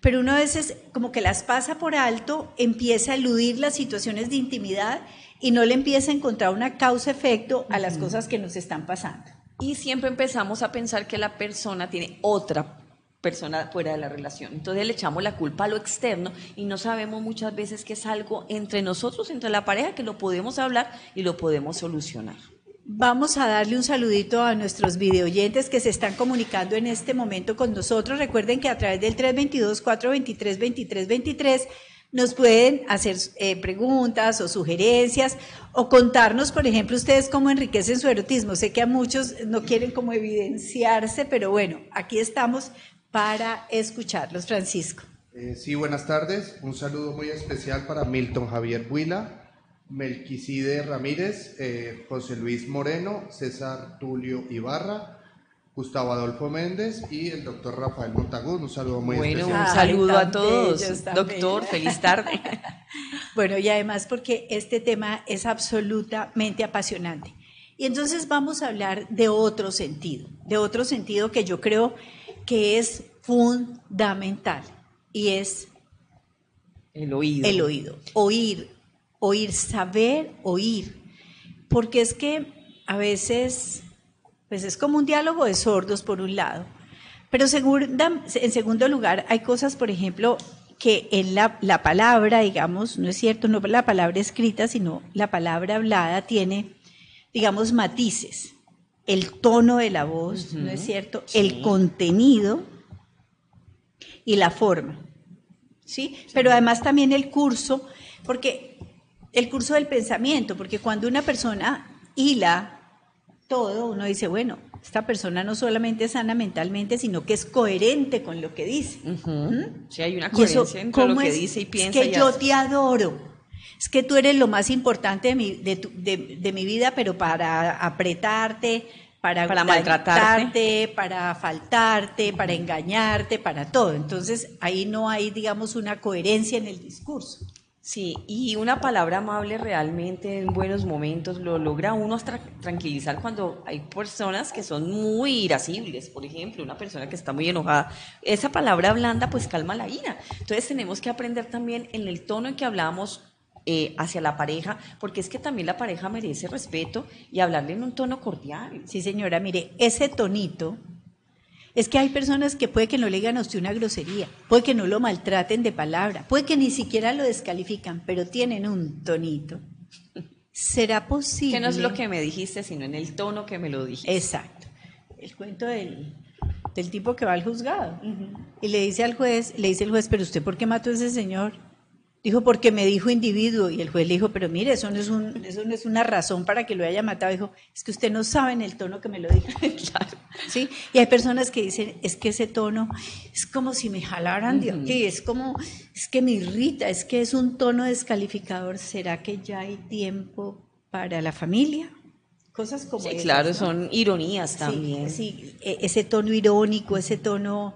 pero uno a veces como que las pasa por alto, empieza a eludir las situaciones de intimidad y no le empieza a encontrar una causa-efecto a las cosas que nos están pasando. Y siempre empezamos a pensar que la persona tiene otra persona fuera de la relación. Entonces le echamos la culpa a lo externo y no sabemos muchas veces que es algo entre nosotros, entre la pareja, que lo podemos hablar y lo podemos solucionar. Vamos a darle un saludito a nuestros videoyentes que se están comunicando en este momento con nosotros. Recuerden que a través del 322-423-2323 nos pueden hacer eh, preguntas o sugerencias o contarnos, por ejemplo, ustedes cómo enriquecen su erotismo. Sé que a muchos no quieren como evidenciarse, pero bueno, aquí estamos para escucharlos, Francisco. Eh, sí, buenas tardes. Un saludo muy especial para Milton Javier Buila, Melquiside Ramírez, eh, José Luis Moreno, César Tulio Ibarra, Gustavo Adolfo Méndez y el doctor Rafael Montagún. Un saludo muy bueno, especial. un saludo a todos. Doctor, feliz tarde. *laughs* bueno, y además porque este tema es absolutamente apasionante. Y entonces vamos a hablar de otro sentido, de otro sentido que yo creo que es fundamental y es el oído. El oído. Oír, oír, saber oír. Porque es que a veces pues es como un diálogo de sordos por un lado. Pero en segundo lugar, hay cosas, por ejemplo, que en la, palabra, digamos, no es cierto, no la palabra escrita, sino la palabra hablada tiene, digamos, matices. El tono de la voz, ¿no es cierto? El contenido y la forma. ¿sí? Pero además también el curso, porque el curso del pensamiento, porque cuando una persona hila todo, uno dice, bueno, esta persona no solamente es sana mentalmente, sino que es coherente con lo que dice. Sí, hay una coherencia entre lo que dice y piensa. Es que yo te adoro. Es que tú eres lo más importante de mi, de, mi vida, pero para apretarte, para, para maltratarte, para faltarte, para engañarte, para todo. Entonces ahí no hay, digamos, una coherencia en el discurso. Sí, y una palabra amable realmente en buenos momentos lo logra uno tranquilizar cuando hay personas que son muy irascibles, por ejemplo, una persona que está muy enojada. Esa palabra blanda pues calma la ira. Entonces tenemos que aprender también en el tono en que hablamos eh, hacia la pareja, porque es que también la pareja merece respeto y hablarle en un tono cordial. Sí, señora, mire, ese tonito es que hay personas que puede que no le digan a usted una grosería, puede que no lo maltraten de palabra, puede que ni siquiera lo descalifican, pero tienen un tonito. ¿Será posible? Que no es lo que me dijiste, sino en el tono que me lo dijiste. Exacto. El cuento del, tipo que va al juzgado y le dice al juez, le dice el juez, pero usted por qué mató a ese señor? Dijo, porque me dijo individuo. Y el juez le dijo, pero mire, eso no es, un, eso no es una razón para que lo haya matado. Dijo, es que usted no sabe en el tono que me lo dijo. *laughs* claro. ¿Sí? Y hay personas que dicen, es que ese tono es como si me jalaran de aquí, es como, es que me irrita, es que es un tono descalificador. ¿Será que ya hay tiempo para la familia? Cosas como sí, claro, son ironías también. sí, e, ese tono irónico, ese tono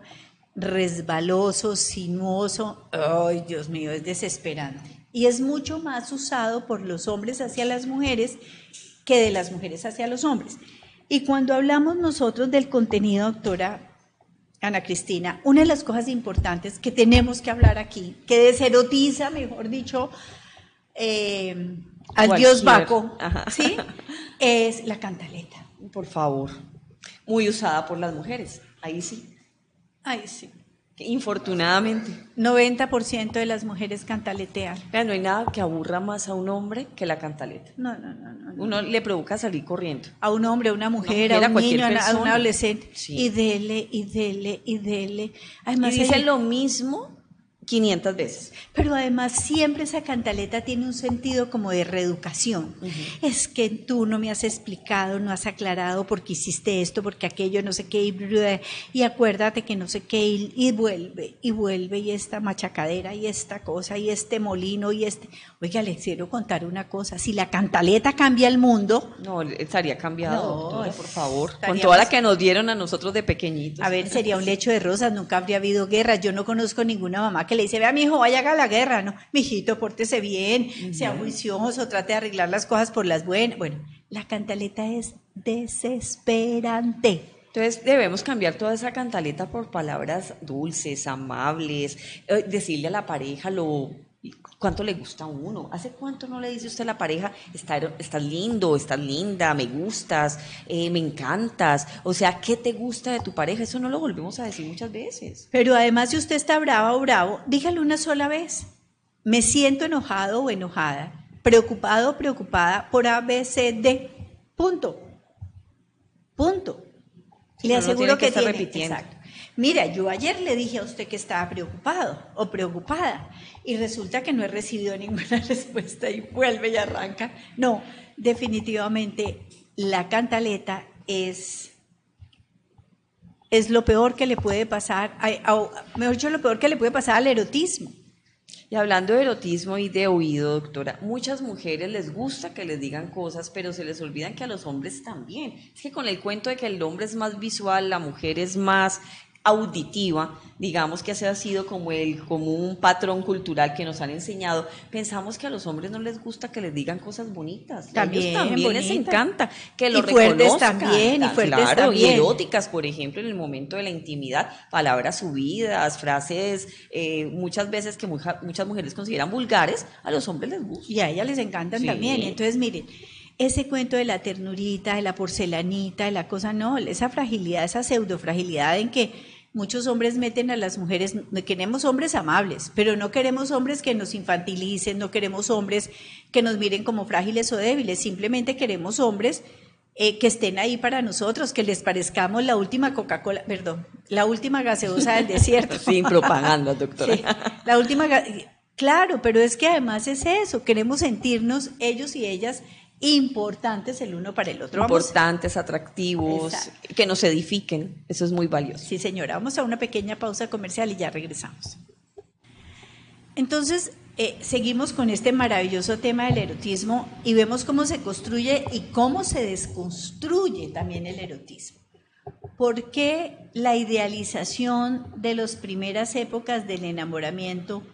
resbaloso, sinuoso, ay Dios mío, es desesperante. Y es mucho más usado por los hombres hacia las mujeres que de las mujeres hacia los hombres. Y cuando hablamos nosotros del contenido, doctora Ana Cristina, una de las cosas importantes que tenemos que hablar aquí, que deserotiza, mejor dicho, eh, al dios Baco, ¿sí? *laughs* es la cantaleta. Por favor, muy usada por las mujeres, ahí sí. Ay, sí. Infortunadamente. 90% de las mujeres cantaletean. no hay nada que aburra más a un hombre que la cantaleta. No, no, no. no, Uno le provoca salir corriendo. A un hombre, a una mujer, a un niño, a un adolescente. Y dele, y dele, y dele. Además, y dice lo mismo 500 veces. Pero además siempre esa cantaleta tiene un sentido como de reeducación. Es que tú no me has explicado, no has aclarado por qué hiciste esto, porque aquello, no sé qué, y, acuérdate que no sé qué, y, vuelve, y vuelve, y esta machacadera, y esta cosa, y este molino, y este... Oiga, les quiero contar una cosa, si la cantaleta cambia el mundo... No, estaría cambiado, por favor, con toda la que nos dieron a nosotros de pequeñitos. A ver, sería un lecho de rosas, nunca habría habido guerra, yo no conozco ninguna mamá que le dice, vea, mi hijo, vaya a la guerra, ¿no? Mi hijito, pórtese bien, sea juicioso, trate de arreglar las cosas por las buenas. Bueno, la cantaleta es desesperante. Entonces debemos cambiar toda esa cantaleta por palabras dulces, amables, eh, decirle a la pareja lo cuánto le gusta a uno. ¿Hace cuánto no le dice usted a la pareja, estás lindo, estás linda, me gustas, eh, me encantas? O sea, ¿qué te gusta de tu pareja? Eso no lo volvemos a decir muchas veces. Pero además, si usted está brava o bravo, dígalo una sola vez. Me siento enojado o enojada, preocupado o preocupada por ABCD. Punto. Punto. Le aseguro que, tiene, repitiendo. Mira, yo ayer le dije a usted que estaba preocupado o preocupada y resulta que no he recibido *laughs* ninguna respuesta y vuelve y arranca. No, definitivamente la cantaleta es, es lo peor que le puede pasar, mejor dicho, lo peor que le puede pasar al erotismo. Y hablando de erotismo y de oído, doctora, muchas mujeres les gusta que les digan cosas, pero se les olvidan que a los hombres también. Es que con el cuento de que el hombre es más visual, la mujer es más auditiva, digamos que ese ha sido como el como un patrón cultural que nos han enseñado. Pensamos que a los hombres no les gusta que les digan cosas bonitas. También, también les encanta que lo y fuertes también, y fuertes claro, también. y eróticas, por ejemplo, en el momento de la intimidad, palabras subidas, frases, eh, muchas veces que muchas mujeres consideran vulgares, a los hombres les gusta. Y a ellas les encantan también. Entonces, miren, ese cuento de la ternurita, de la porcelanita, de la cosa, no, esa fragilidad, esa pseudofragilidad en que muchos hombres meten a las mujeres, queremos hombres amables, pero no queremos hombres que nos infantilicen, no queremos hombres que nos miren como frágiles o débiles, simplemente queremos hombres eh, que estén ahí para nosotros, que les parezcamos la última Coca-Cola, perdón, la última gaseosa del desierto. *laughs* Sin propaganda, doctora. Sí, la última, claro, pero es que además es eso, queremos sentirnos ellos y ellas importantes el uno para el otro. Importantes, atractivos, que nos edifiquen. Eso es muy valioso. Sí, señora. Vamos a una pequeña pausa comercial y ya regresamos. Entonces, eh, seguimos con este maravilloso tema del erotismo y vemos cómo se construye y cómo se desconstruye también el erotismo. ¿Por qué la idealización de las primeras épocas del enamoramiento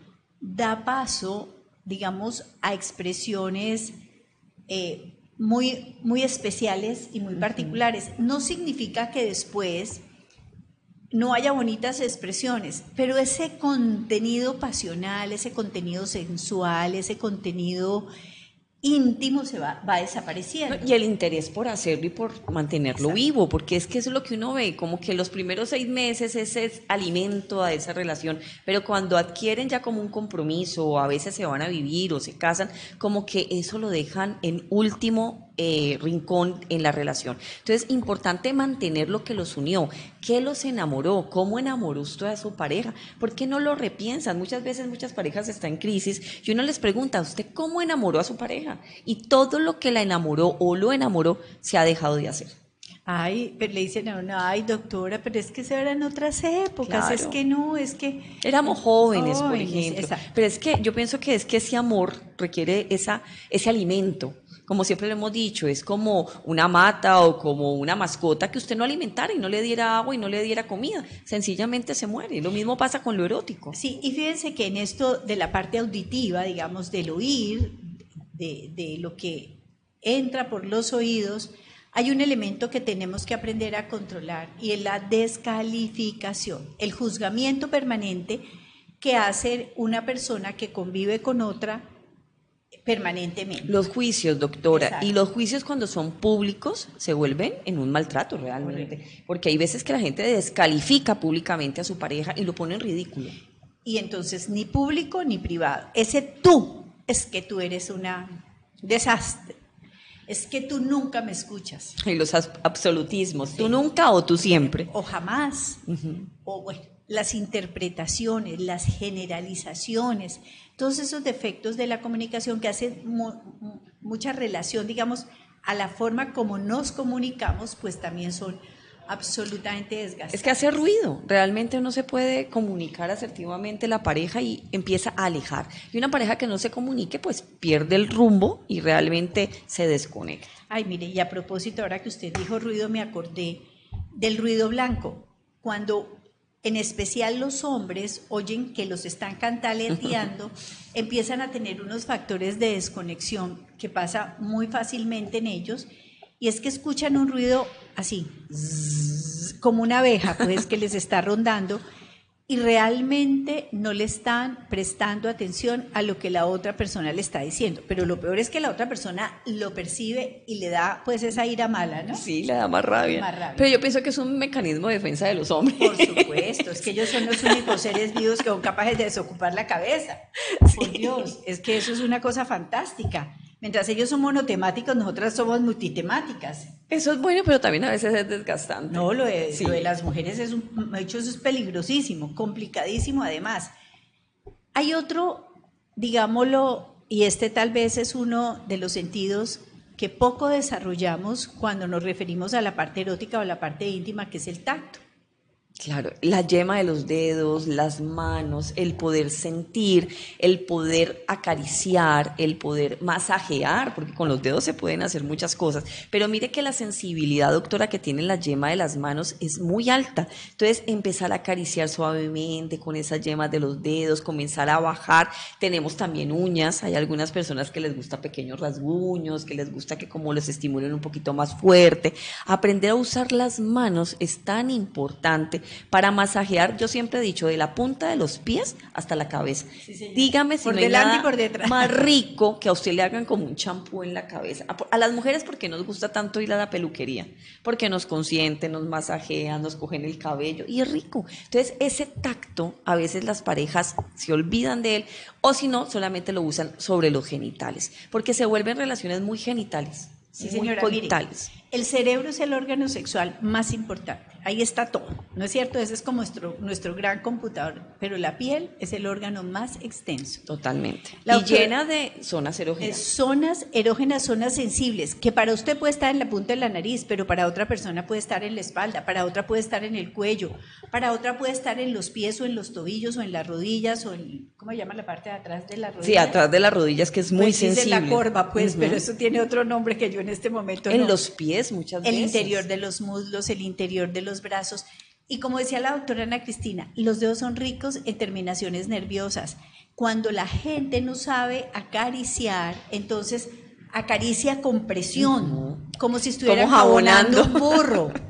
da paso, digamos, a expresiones eh, muy, muy especiales y muy particulares. No significa que después no haya bonitas expresiones, pero ese contenido pasional, ese contenido sensual, ese contenido íntimo se va, va desapareciendo. Y el interés por hacerlo y por mantenerlo vivo, porque es que eso es lo que uno ve, como que los primeros seis meses ese es alimento a esa relación, pero cuando adquieren ya como un compromiso, o a veces se van a vivir o se casan, como que eso lo dejan en último eh, rincón en la relación. Entonces, importante mantener lo que los unió. ¿Qué los enamoró? ¿Cómo enamoró usted a su pareja? ¿Por qué no lo repiensan? Muchas veces muchas parejas están en crisis y uno les pregunta, ¿usted cómo enamoró a su pareja? Y todo lo que la enamoró o lo enamoró se ha dejado de hacer. Ay, pero le dicen a uno, ay doctora, pero es que se eran otras épocas, es que no, es que... Éramos jóvenes, por ejemplo. Pero es que yo pienso que es que ese amor requiere esa, ese alimento como siempre le hemos dicho, es como una mata o como una mascota que usted no alimentara y no le diera agua y no le diera comida. Sencillamente se muere. Lo mismo pasa con lo erótico. Sí, y fíjense que en esto de la parte auditiva, digamos, del oír, de, de lo que entra por los oídos, hay un elemento que tenemos que aprender a controlar y es la descalificación, el juzgamiento permanente que hace una persona que convive con otra permanentemente. Los juicios, doctora, y los juicios cuando son públicos se vuelven en un maltrato realmente, porque hay veces que la gente descalifica públicamente a su pareja y lo pone en ridículo. Y entonces ni público ni privado. Ese tú es que tú eres una desastre. Es que tú nunca me escuchas. Y los absolutismos, tú nunca o tú siempre. O jamás. O bueno, las interpretaciones, las generalizaciones, todos esos defectos de la comunicación que hacen mucha relación, digamos, a la forma como nos comunicamos, pues también son absolutamente desgastantes. Es que hace ruido, realmente no se puede comunicar asertivamente la pareja y empieza a alejar. Y una pareja que no se comunique, pues pierde el rumbo y realmente se desconecta. Ay, mire, y a propósito, ahora que usted dijo ruido, me acordé del ruido blanco. Cuando en especial los hombres, oyen que los están cantaleteando, *laughs* empiezan a tener unos factores de desconexión que pasa muy fácilmente en ellos, y es que escuchan un ruido así, como una abeja, pues que les está rondando, y realmente no le están prestando atención a lo que la otra persona le está diciendo. Pero lo peor es que la otra persona lo percibe y le da pues esa ira mala, ¿no? Sí, le da más rabia. Pero yo pienso que es un mecanismo de defensa de los hombres. Por supuesto, es que ellos son los únicos seres vivos que son capaces de desocupar la cabeza. *laughs* Por Dios, es que eso es una cosa fantástica. Mientras ellos son monotemáticos, nosotras somos multitemáticas. Eso es bueno, pero también a veces es desgastante. No, lo de, de las mujeres es un hecho, eso es peligrosísimo, complicadísimo además. Hay otro, digámoslo, y este tal vez es uno de los sentidos que poco desarrollamos cuando nos referimos a la parte erótica o a la parte íntima, que es el tacto. Claro, la yema de los dedos, las manos, el poder sentir, el poder acariciar, el poder masajear, porque con los dedos se pueden hacer muchas cosas. Pero mire que la sensibilidad, doctora, que tiene la yema de las manos es muy alta. Entonces, empezar a acariciar suavemente con esas yemas de los dedos, comenzar a bajar. Tenemos también uñas. Hay algunas personas que les gusta pequeños rasguños, que les gusta que como los estimulen un poquito más fuerte. Aprender a usar las manos es tan importante para masajear, yo siempre he dicho, de la punta de los pies hasta la cabeza. Dígame si por no hay nada y por detrás. más *laughs* rico que a usted le hagan como un champú en la cabeza. A, las mujeres porque nos gusta tanto ir a la peluquería, porque nos consienten, nos masajean, nos cogen el cabello y es rico. Entonces, ese tacto a veces las parejas se olvidan de él o si no, solamente lo usan sobre los genitales, porque se vuelven relaciones muy genitales. Sí, señora. El cerebro es el órgano sexual más importante. Ahí está todo, ¿no es cierto? Ese es como nuestro, nuestro gran computador. Pero la piel es el órgano más extenso. Totalmente. y llena de zonas erógenas. zonas erógenas, zonas sensibles, que para usted puede estar en la punta de la nariz, pero para otra persona puede estar en la espalda, para otra puede estar en el cuello, para otra puede estar en los pies o en los tobillos o en las rodillas o en, ¿cómo se llama la parte de atrás de la rodilla? Sí, atrás de las rodillas, que es muy pues sensible. la corva, pues, pero eso tiene otro nombre que yo en este momento En los pies muchas veces. El interior de los muslos, el interior de los brazos. Y como decía la doctora Ana Cristina, los dedos son ricos en terminaciones nerviosas. Cuando la gente no sabe acariciar, entonces acaricia con presión, como si estuviera jabonando un burro. *laughs*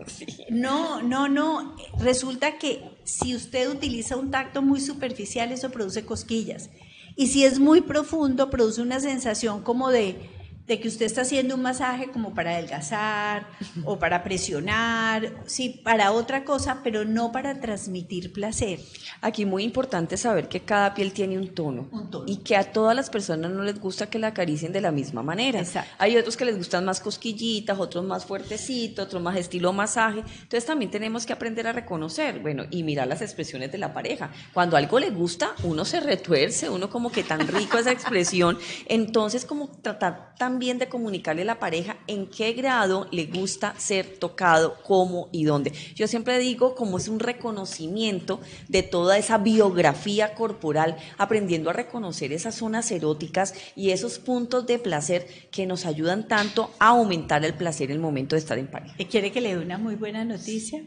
No, no, no. Resulta que si usted utiliza un tacto muy superficial, eso produce cosquillas. Y si es muy profundo, produce una sensación como de de que usted está haciendo un masaje como para adelgazar o *laughs* para presionar, sí, para otra cosa, pero no para transmitir placer. Aquí muy importante saber que cada piel tiene un tono, y que a todas las personas no les gusta que la acaricien de la misma manera. Hay otros que les gustan más cosquillitas, otros más fuertecitos, otros más estilo masaje. Entonces también tenemos que aprender a reconocer, bueno, y mirar las expresiones de la pareja. Cuando algo le gusta, uno se retuerce, uno como que tan rico esa *laughs* expresión, entonces como tratar también también de comunicarle a la pareja en qué grado le gusta ser tocado, cómo y dónde. Yo siempre digo como es un reconocimiento de toda esa biografía corporal, aprendiendo a reconocer esas zonas eróticas y esos puntos de placer que nos ayudan tanto a aumentar el placer en el momento de estar en pareja. ¿Quiere que le dé una muy buena noticia?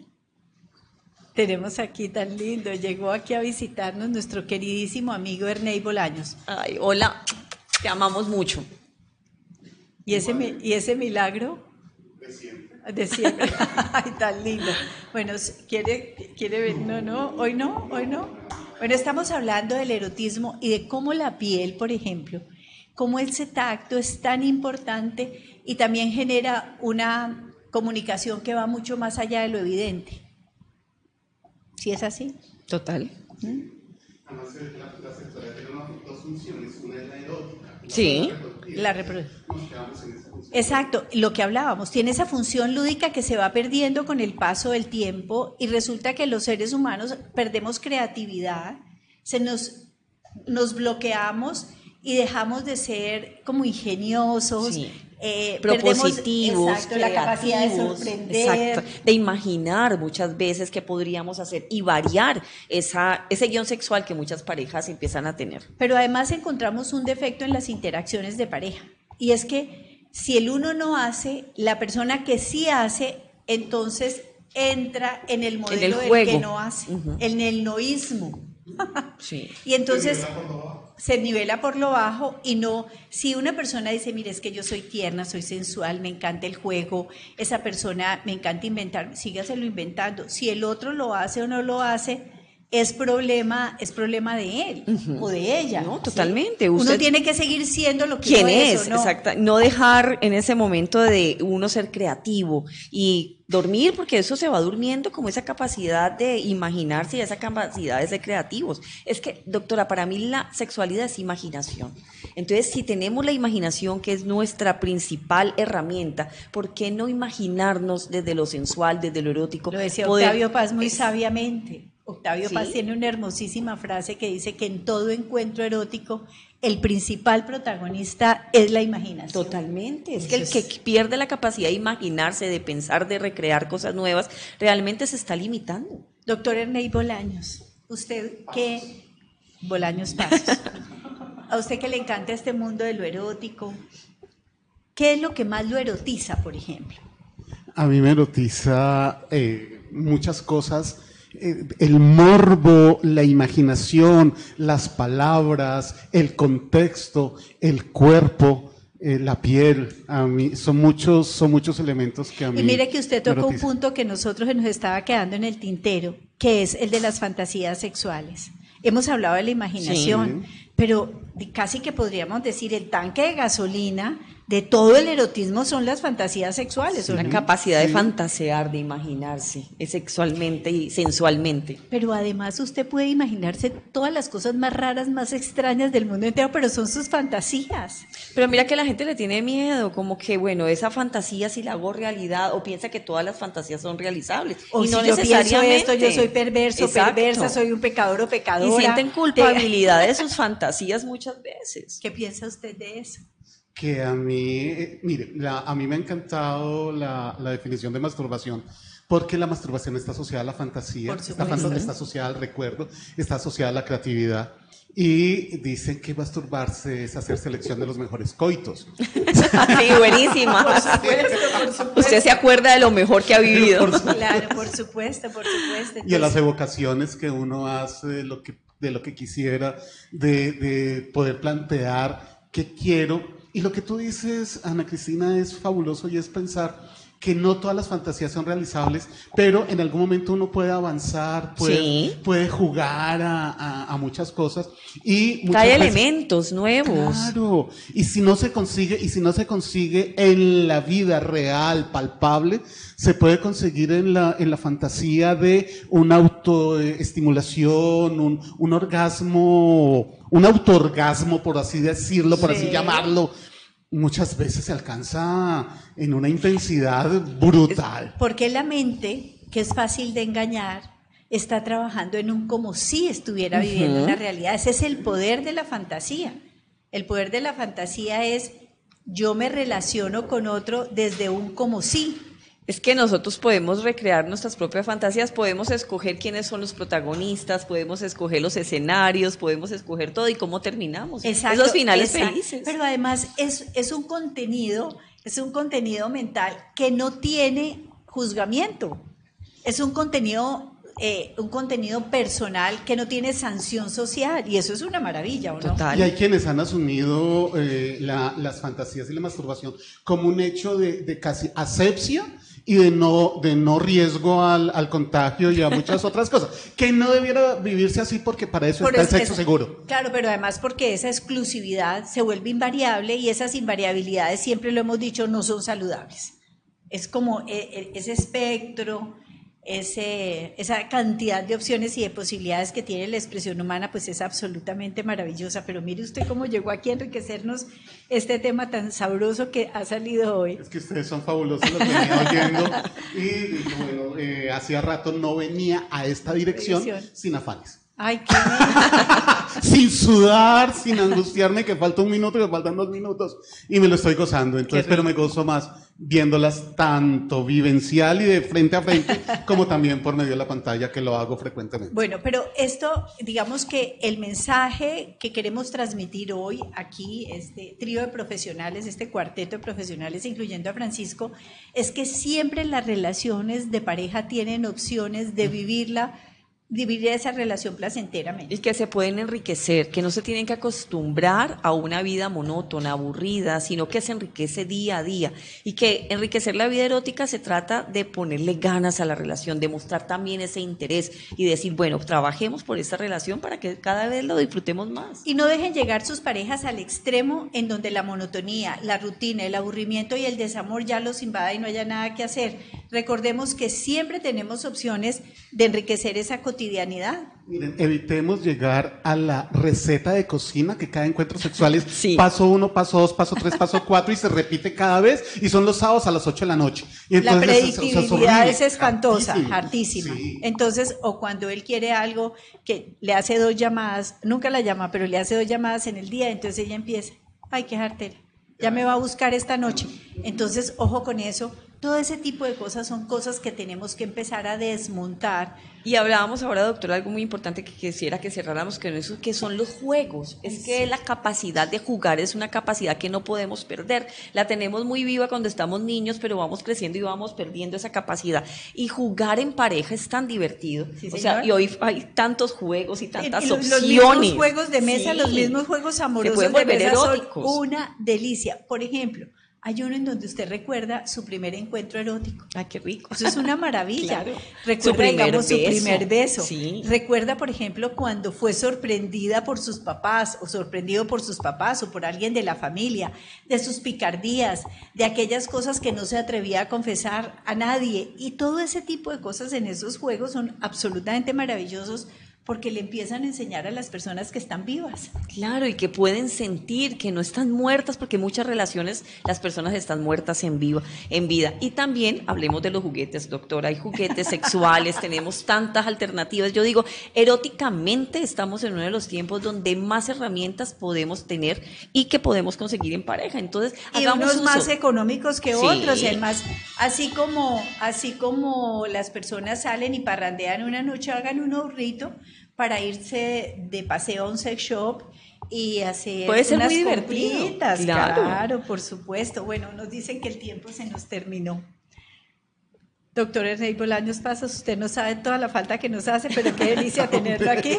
Tenemos aquí tan lindo, llegó aquí a visitarnos nuestro queridísimo amigo Ernei Bolaños. Ay, hola, te amamos mucho. ¿Y ese, y ese milagro? De siempre. De siempre. *laughs* Ay, tan lindo. Bueno, ¿quiere, quiere ver? No, no, hoy no, hoy no. Bueno, estamos hablando del erotismo y de cómo la piel, por ejemplo, cómo ese tacto es tan importante y también genera una comunicación que va mucho más allá de lo evidente. ¿Sí es así? Total. ¿Mm? Además, la, sexualidad tiene dos funciones, una es la erótica. Sí. La reproducción. Exacto, lo que hablábamos, tiene esa función lúdica que se va perdiendo con el paso del tiempo y resulta que los seres humanos perdemos creatividad, se nos, nos bloqueamos y dejamos de ser como ingeniosos, eh, propositivos, la capacidad de sorprender, de imaginar muchas veces qué podríamos hacer y variar esa, ese guion sexual que muchas parejas empiezan a tener. Pero además encontramos un defecto en las interacciones de pareja y es que si el uno no hace, la persona que sí hace, entonces entra en el modelo del que no hace, en el noísmo. sí. *laughs* Y entonces se nivela por lo bajo y no, si una persona dice, mire, es que yo soy tierna, soy sensual, me encanta el juego, esa persona me encanta inventar, sígaselo inventando. Si el otro lo hace o no lo hace, es problema, es problema de él o de ella. No, totalmente. uno tiene que seguir siendo lo que ¿Quién es, no? exacto. No dejar en ese momento de uno ser creativo y dormir, porque eso se va durmiendo como esa capacidad de imaginarse y esa capacidad de ser creativos. Es que, doctora, para mí la sexualidad es imaginación. Entonces, si tenemos la imaginación, que es nuestra principal herramienta, ¿por qué no imaginarnos desde lo sensual, desde lo erótico? Lo decía Octavio Paz muy sabiamente Octavio Paz tiene una hermosísima frase que dice que en todo encuentro erótico el principal protagonista es la imaginación. Totalmente. Es que el que pierde la capacidad de imaginarse, de pensar, de recrear cosas nuevas, realmente se está limitando. Doctor Ernei Bolaños, usted qué Bolaños Pasos, *laughs* a usted que le encanta este mundo de lo erótico, ¿qué es lo que más lo erotiza, por ejemplo? A mí me erotiza eh, muchas cosas el morbo, la imaginación, las palabras, el contexto, el cuerpo, eh, la piel, a mí son muchos, son muchos elementos que a mí. Y mire que usted tocó un punto que nosotros nos estaba quedando en el tintero, que es el de las fantasías sexuales. Hemos hablado de la imaginación, pero casi que podríamos decir el tanque de gasolina de todo el erotismo son las fantasías sexuales. Una capacidad de fantasear, de imaginarse sexualmente y sensualmente. Pero además usted puede imaginarse todas las cosas más raras, más extrañas del mundo entero, pero son sus fantasías. Pero mira que la gente le tiene miedo, como que, bueno, esa fantasía si la hago realidad, o piensa que todas las fantasías son realizables. O y no si necesariamente. Yo esto, yo soy perverso, perversa, soy un pecador o pecadora. Y sienten culpabilidad de sus *laughs* fantasías muchas veces. ¿Qué piensa usted de eso? Que a mí, mire, a mí me ha encantado la, la, definición de masturbación, porque la masturbación está asociada a la fantasía, está, está, asociada al recuerdo, está asociada a la creatividad. Y dicen que masturbarse es hacer selección de los mejores coitos. *laughs* sí, buenísima. Usted se acuerda de lo mejor que ha vivido. claro, por supuesto, por supuesto. y a las evocaciones que uno hace de lo que, de lo que quisiera, de, de poder plantear qué quiero y lo que tú dices, Ana Cristina, es fabuloso y es pensar que no todas las fantasías son realizables, pero en algún momento uno puede avanzar, puede, puede jugar a, muchas cosas y hay elementos nuevos. Claro, y si no se consigue, y si no se consigue en la vida real, palpable, se puede conseguir en la, en la fantasía de una autoestimulación, un, un orgasmo, un autorgasmo, por así decirlo, por así llamarlo, muchas veces se alcanza en una intensidad brutal. Porque la mente, que es fácil de engañar, está trabajando en un como si estuviera viviendo una realidad. Ese es el poder de la fantasía. El poder de la fantasía es yo me relaciono con otro desde un como si. Es que nosotros podemos recrear nuestras propias fantasías, podemos escoger quiénes son los protagonistas, podemos escoger los escenarios, podemos escoger todo y cómo terminamos. Exacto, Esos finales felices. Pero además es, es un contenido, es un contenido mental que no tiene juzgamiento. Es un contenido eh, un contenido personal que no tiene sanción social y eso es una maravilla, ¿o no? Y hay quienes han asumido eh, las fantasías y la masturbación como un hecho de, de casi asepsia y de no, de no riesgo al, al, contagio y a muchas *laughs* otras cosas. Que no debiera vivirse así porque para eso está el sexo seguro. Claro, pero además porque esa exclusividad se vuelve invariable y esas invariabilidades, siempre lo hemos dicho, no son saludables. Es como e, e, ese espectro ese, esa cantidad de opciones y de posibilidades que tiene la expresión humana, pues es absolutamente maravillosa. Pero mire usted cómo llegó aquí a enriquecernos este tema tan sabroso que ha salido hoy. Es que ustedes son fabulosos, los venía oyendo. *laughs* Y bueno, eh, hacía rato no venía a esta dirección. sin afanes. Ay, qué *laughs* Sin sudar, sin angustiarme que falta un minuto, que faltan dos minutos. Y me lo estoy gozando. Entonces, pero me gozo más viéndolas tanto vivencial y de frente a frente, *laughs* como también por medio de la pantalla, que lo hago frecuentemente. Bueno, pero esto, digamos que el mensaje que queremos transmitir hoy aquí, este trío de profesionales, este cuarteto de profesionales, incluyendo a Francisco, es que siempre las relaciones de pareja tienen opciones de vivirla vivir esa relación placenteramente. Y que se pueden enriquecer, que no se tienen que acostumbrar a una vida monótona, aburrida, sino que se enriquece día a día. Y que enriquecer la vida erótica se trata de ponerle ganas a la relación, de mostrar también ese interés y decir, bueno, trabajemos por esta relación para que cada vez lo disfrutemos más. Y no dejen llegar sus parejas al extremo en donde la monotonía, la rutina, el aburrimiento y el desamor ya los invada y no haya nada que hacer. Recordemos que siempre tenemos opciones de enriquecer esa cotidianidad. Miren, evitemos llegar a la receta de cocina que cada encuentro sexual es paso uno, paso dos, paso tres, paso cuatro y se repite cada vez y son los sábados a las ocho de la noche. Y la predictibilidad es, espantosa, hartísima. Entonces, o cuando él quiere algo que le hace dos llamadas, nunca la llama, pero le hace dos llamadas en el día, entonces ella empieza, ay, qué jartera, ya me va a buscar esta noche. Entonces, ojo con eso, Todo ese tipo de cosas son cosas que tenemos que empezar a desmontar. Y hablábamos ahora, doctora, algo muy importante que quisiera que cerráramos con eso, que son los juegos. Es que la capacidad de jugar es una capacidad que no podemos perder. La tenemos muy viva cuando estamos niños, pero vamos creciendo y vamos perdiendo esa capacidad. Y jugar en pareja es tan divertido. o sea, y hoy hay tantos juegos y tantas opciones. Los mismos juegos de mesa, los mismos juegos amorosos de mesa son una delicia. Por ejemplo, hay uno en donde usted recuerda su primer encuentro erótico. Ay, qué rico. Eso es una *laughs* maravilla. Recuerda, su primer beso. su primer beso. Recuerda, por ejemplo, cuando fue sorprendida por sus papás o sorprendido por sus papás o por alguien de la familia, de sus picardías, de aquellas cosas que no se atrevía a confesar a nadie. Y todo ese tipo de cosas en esos juegos son absolutamente maravillosos porque le empiezan a enseñar a las personas que están vivas. Claro, y que pueden sentir que no están muertas, porque muchas relaciones las personas están muertas en vivo, en vida. Y también hablemos de los juguetes, doctora, hay juguetes sexuales, *laughs* tenemos tantas alternativas. Yo digo, eróticamente estamos en uno de los tiempos donde más herramientas podemos tener y que podemos conseguir en pareja. Entonces, y unos más económicos que otros, y además, así como así como las personas salen y parrandean una noche, hagan un ahorrito para irse de paseo a un sex shop y hacer Puede ser unas muy divertido. Claro. claro, por supuesto. Bueno, nos dicen que el tiempo se nos terminó. Doctor Enrique Bolaños Pasos, usted no sabe toda la falta que nos hace, pero qué delicia *laughs* tenerlo aquí.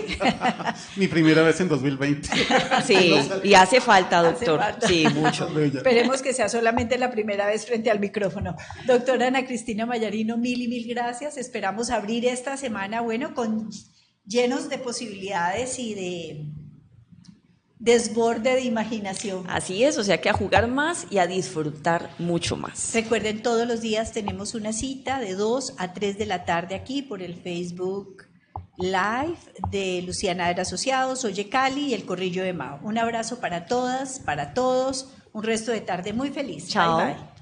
Mi primera vez en 2020. *laughs* Sí, y hace falta, doctor. Sí, mucho. Esperemos que sea solamente la primera vez frente al micrófono. Doctora Ana Cristina Mayarino, mil y mil gracias. Esperamos abrir esta semana, bueno, con llenos de posibilidades y de desborde de imaginación. Así es, o sea que a jugar más y a disfrutar mucho más. Recuerden, todos los días tenemos una cita de 2 a 3 de la tarde aquí por el Facebook Live de Luciana de Asociados, Oye Cali y el Corrillo de Mao. Un abrazo para todas, para todos, un resto de tarde muy feliz. Chao. bye.